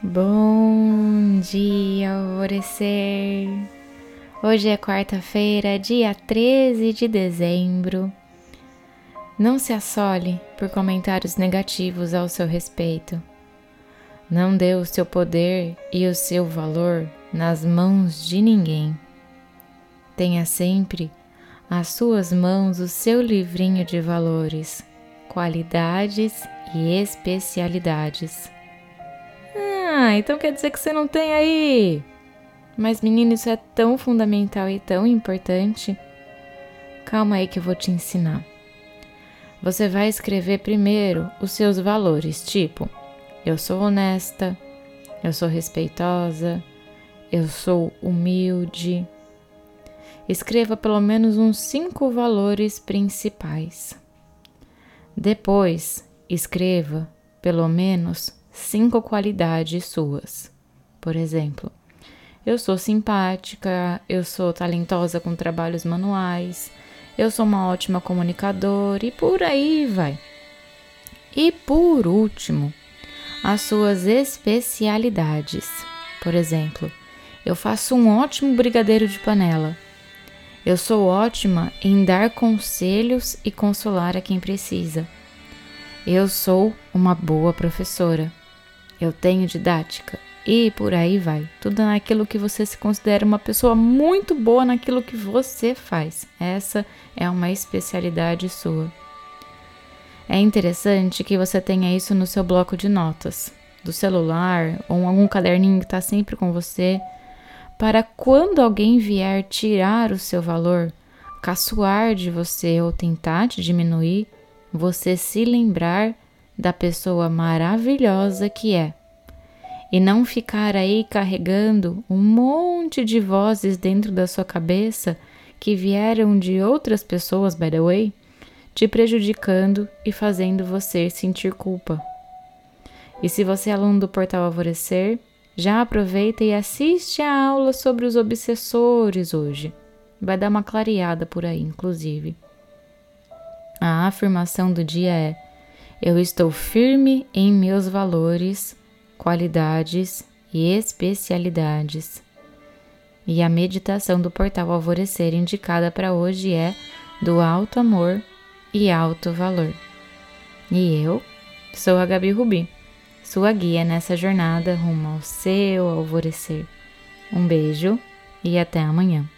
Bom dia, alvorecer! Hoje é quarta-feira, dia 13 de dezembro. Não se assole por comentários negativos ao seu respeito. Não dê o seu poder e o seu valor nas mãos de ninguém. Tenha sempre às suas mãos o seu livrinho de valores, qualidades e especialidades. Ah, então quer dizer que você não tem aí? Mas menino, isso é tão fundamental e tão importante. Calma aí que eu vou te ensinar. Você vai escrever primeiro os seus valores, tipo: eu sou honesta, eu sou respeitosa, eu sou humilde. Escreva pelo menos uns cinco valores principais. Depois, escreva pelo menos cinco qualidades suas. Por exemplo, eu sou simpática, eu sou talentosa com trabalhos manuais, eu sou uma ótima comunicadora e por aí vai. E por último, as suas especialidades. Por exemplo, eu faço um ótimo brigadeiro de panela. Eu sou ótima em dar conselhos e consolar a quem precisa. Eu sou uma boa professora eu tenho didática e por aí vai. Tudo naquilo que você se considera uma pessoa muito boa naquilo que você faz. Essa é uma especialidade sua. É interessante que você tenha isso no seu bloco de notas, do celular ou algum caderninho que está sempre com você, para quando alguém vier tirar o seu valor, caçoar de você ou tentar te diminuir, você se lembrar da pessoa maravilhosa que é. E não ficar aí carregando um monte de vozes dentro da sua cabeça que vieram de outras pessoas, by the way, te prejudicando e fazendo você sentir culpa. E se você é aluno do Portal Alvorecer, já aproveita e assiste a aula sobre os obsessores hoje. Vai dar uma clareada por aí, inclusive. A afirmação do dia é: eu estou firme em meus valores, qualidades e especialidades. E a meditação do portal Alvorecer indicada para hoje é do alto amor e alto valor. E eu sou a Gabi Rubi, sua guia nessa jornada rumo ao seu alvorecer. Um beijo e até amanhã.